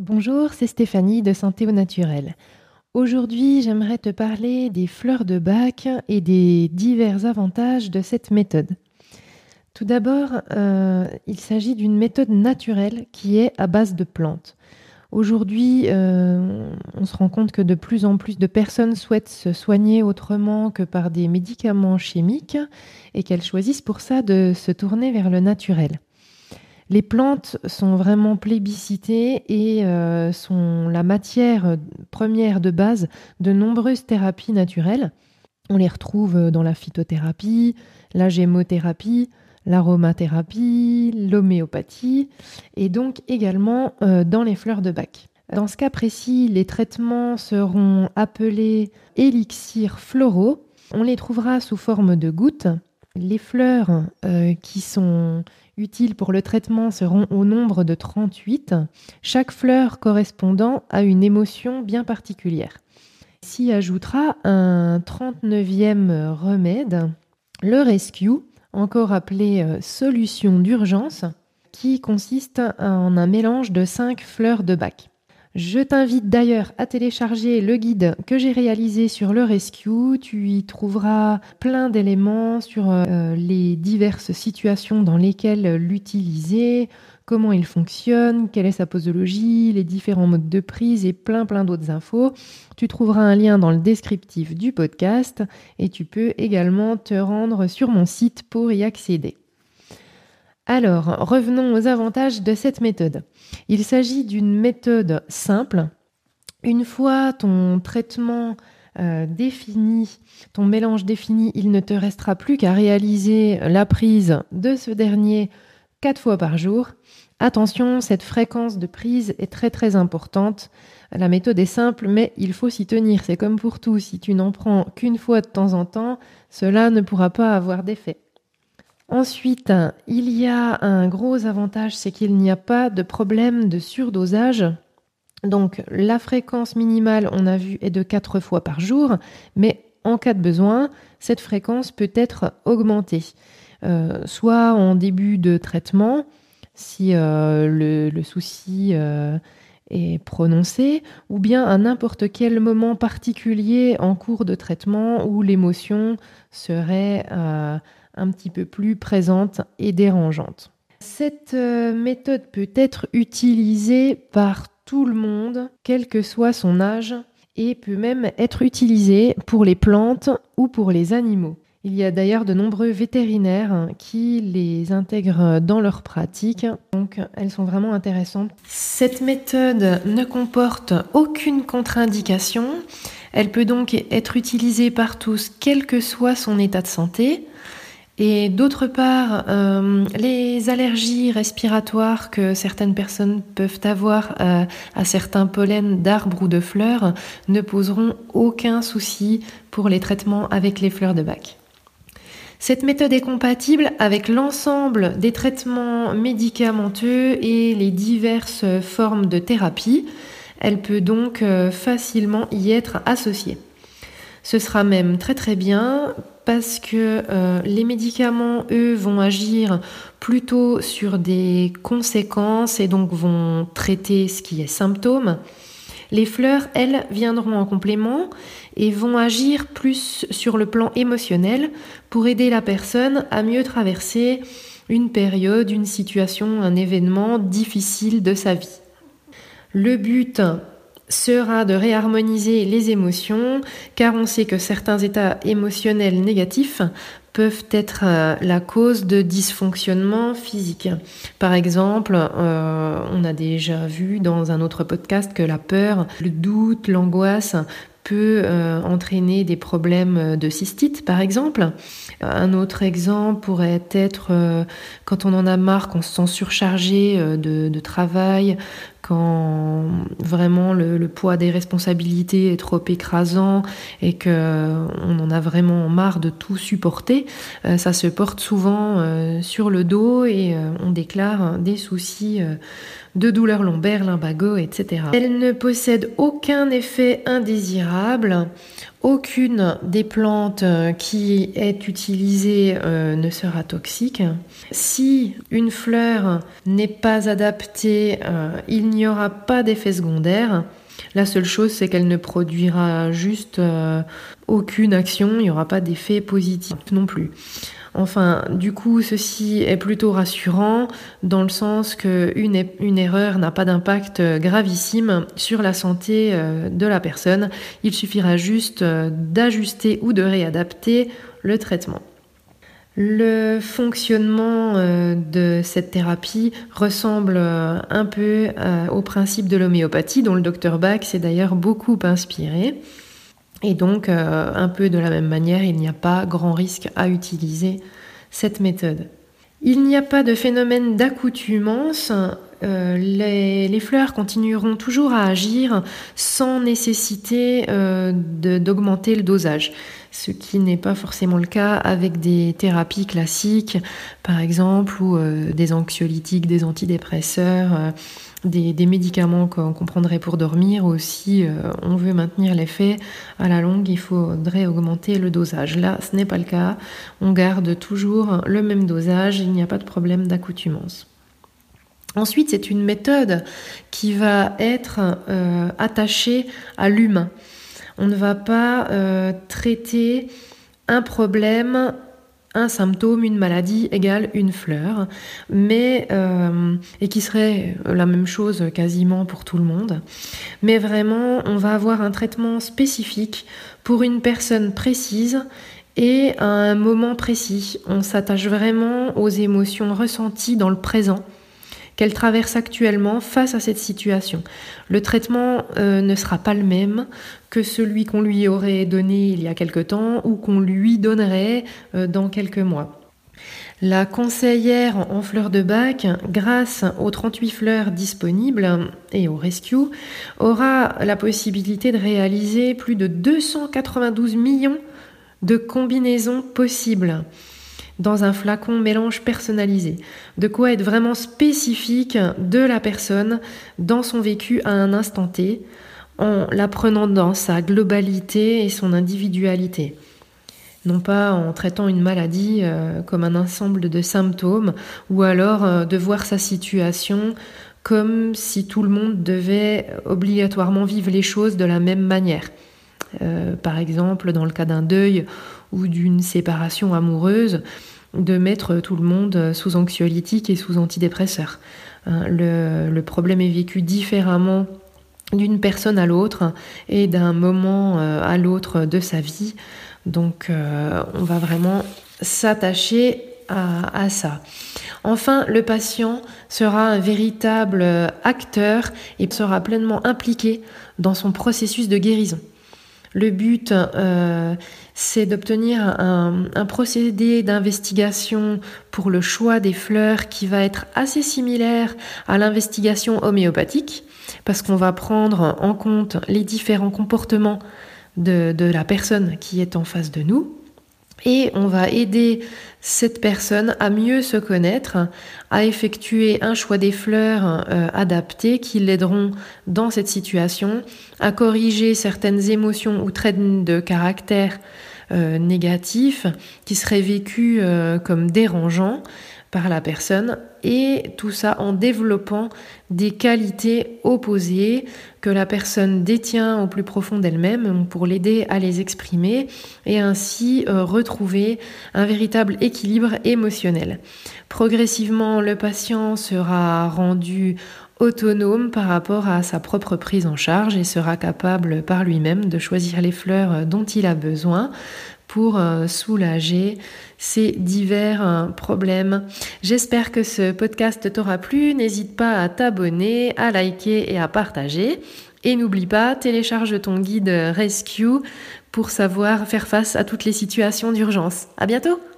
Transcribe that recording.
Bonjour, c'est Stéphanie de Santé au Naturel. Aujourd'hui, j'aimerais te parler des fleurs de bac et des divers avantages de cette méthode. Tout d'abord, euh, il s'agit d'une méthode naturelle qui est à base de plantes. Aujourd'hui, euh, on se rend compte que de plus en plus de personnes souhaitent se soigner autrement que par des médicaments chimiques et qu'elles choisissent pour ça de se tourner vers le naturel. Les plantes sont vraiment plébiscitées et euh, sont la matière première de base de nombreuses thérapies naturelles. On les retrouve dans la phytothérapie, la gémothérapie, l'aromathérapie, l'homéopathie et donc également euh, dans les fleurs de bac. Dans ce cas précis, les traitements seront appelés élixirs floraux. On les trouvera sous forme de gouttes. Les fleurs euh, qui sont utiles pour le traitement seront au nombre de 38, chaque fleur correspondant à une émotion bien particulière. S'y ajoutera un 39e remède, le rescue, encore appelé euh, solution d'urgence, qui consiste en un mélange de 5 fleurs de bac. Je t'invite d'ailleurs à télécharger le guide que j'ai réalisé sur le rescue. Tu y trouveras plein d'éléments sur euh, les diverses situations dans lesquelles l'utiliser, comment il fonctionne, quelle est sa posologie, les différents modes de prise et plein plein d'autres infos. Tu trouveras un lien dans le descriptif du podcast et tu peux également te rendre sur mon site pour y accéder. Alors, revenons aux avantages de cette méthode. Il s'agit d'une méthode simple. Une fois ton traitement euh, défini, ton mélange défini, il ne te restera plus qu'à réaliser la prise de ce dernier quatre fois par jour. Attention, cette fréquence de prise est très très importante. La méthode est simple, mais il faut s'y tenir. C'est comme pour tout, si tu n'en prends qu'une fois de temps en temps, cela ne pourra pas avoir d'effet. Ensuite, il y a un gros avantage, c'est qu'il n'y a pas de problème de surdosage. Donc la fréquence minimale, on a vu, est de 4 fois par jour, mais en cas de besoin, cette fréquence peut être augmentée. Euh, soit en début de traitement, si euh, le, souci euh, est prononcé, ou bien à n'importe quel moment particulier en cours de traitement où l'émotion serait un petit peu plus présente et dérangeante. Cette euh, méthode peut être utilisée par tout le monde, quel que soit son âge, et peut même être utilisée pour les plantes ou pour les animaux. Il y a d'ailleurs de nombreux vétérinaires qui les intègrent dans leur pratique, donc elles sont vraiment intéressantes. Cette méthode ne comporte aucune contre-indication, elle peut donc être utilisée par tous, quel que soit son état de santé. Et d'autre part, euh, les allergies respiratoires que certaines personnes peuvent avoir euh, à certains pollens d'arbres ou de fleurs ne poseront aucun souci pour les traitements avec les fleurs de bac. Cette méthode est compatible avec l'ensemble des traitements médicamenteux et les diverses formes de thérapie. Elle peut donc euh, facilement y être associée. Ce sera même très très bien parce que euh, les médicaments, eux, vont agir plutôt sur des conséquences et donc vont traiter ce qui est symptôme. Les fleurs, elles, viendront en complément et vont agir plus sur le plan émotionnel pour aider la personne à mieux traverser une période, une situation, un événement difficile de sa vie. Le but sera de réharmoniser les émotions, car on sait que certains états émotionnels négatifs peuvent être euh, la cause de dysfonctionnements physiques. Par exemple, euh, on a déjà vu dans un autre podcast que la peur, le doute, l'angoisse peut euh, entraîner des problèmes de cystite, par exemple. Un autre exemple pourrait être quand on en a marre, qu'on se sent surchargé de, travail, quand vraiment le, poids des responsabilités est trop écrasant et que on en a vraiment marre de tout supporter, ça se porte souvent sur le dos et on déclare des soucis de douleurs lombaires, lumbago, etc. Elle ne possède aucun effet indésirable. Aucune des plantes qui est utilisée euh, ne sera toxique. Si une fleur n'est pas adaptée, euh, il n'y aura pas d'effet secondaire. La seule chose, c'est qu'elle ne produira juste euh, aucune action, il n'y aura pas d'effet positif non plus. Enfin, du coup, ceci est plutôt rassurant dans le sens qu'une une erreur n'a pas d'impact gravissime sur la santé euh, de la personne. Il suffira juste euh, d'ajuster ou de réadapter le traitement. Le fonctionnement euh, de cette thérapie ressemble un peu au principe de l'homéopathie dont le docteur Bach s'est d'ailleurs beaucoup inspiré. Et donc, euh, un peu de la même manière, il n'y a pas grand risque à utiliser cette méthode. Il n'y a pas de phénomène d'accoutumance. Euh, les, fleurs continueront toujours à agir sans nécessité euh, d'augmenter le dosage, ce qui n'est pas forcément le cas avec des thérapies classiques, par exemple, ou des anxiolytiques, des antidépresseurs des, médicaments qu'on prendrait pour dormir aussi, euh, on veut maintenir l'effet à la longue, il faudrait augmenter le dosage. Là, ce n'est pas le cas. On garde toujours le même dosage, il n'y a pas de problème d'accoutumance. Ensuite, c'est une méthode qui va être euh, attachée à l'humain. On ne va pas euh, traiter un problème un symptôme, une maladie égale une fleur, mais euh, et qui serait la même chose quasiment pour tout le monde. Mais vraiment, on va avoir un traitement spécifique pour une personne précise et à un moment précis. On s'attache vraiment aux émotions ressenties dans le présent qu'elle traverse actuellement face à cette situation. Le traitement euh, ne sera pas le même que celui qu'on lui aurait donné il y a quelque temps ou qu'on lui donnerait euh, dans quelques mois. La conseillère en fleurs de bac, grâce aux 38 fleurs disponibles et au rescue, aura la possibilité de réaliser plus de 292 millions de combinaisons possibles dans un flacon mélange personnalisé. De quoi être vraiment spécifique de la personne dans son vécu à un instant T, en la prenant dans sa globalité et son individualité. Non pas en traitant une maladie euh, comme un ensemble de symptômes, ou alors euh, de voir sa situation comme si tout le monde devait obligatoirement vivre les choses de la même manière. Euh, par exemple, dans le cas d'un deuil ou d'une séparation amoureuse, de mettre tout le monde sous anxiolytique et sous antidépresseur. Hein, le, problème est vécu différemment d'une personne à l'autre et d'un moment euh, à l'autre de sa vie. Donc euh, on va vraiment s'attacher à, ça. Enfin, le patient sera un véritable acteur et sera pleinement impliqué dans son processus de guérison. Le but, euh, c'est d'obtenir un, procédé d'investigation pour le choix des fleurs qui va être assez similaire à l'investigation homéopathique, parce qu'on va prendre en compte les différents comportements de la personne qui est en face de nous et on va aider cette personne à mieux se connaître, à effectuer un choix des fleurs euh, adaptés qui l'aideront dans cette situation, à corriger certaines émotions ou traits de caractère euh, négatifs qui seraient vécus euh, comme dérangeants la personne et tout ça en développant des qualités opposées que la personne détient au plus profond d'elle-même pour l'aider à les exprimer et ainsi euh, retrouver un véritable équilibre émotionnel. Progressivement, le patient sera rendu autonome par rapport à sa propre prise en charge et sera capable par lui-même de choisir les fleurs dont il a besoin pour euh, soulager ces divers euh, problèmes. J'espère que ce podcast t'aura plu. N'hésite pas à t'abonner, à liker et à partager. Et n'oublie pas, télécharge ton guide Rescue pour savoir faire face à toutes les situations d'urgence. À bientôt!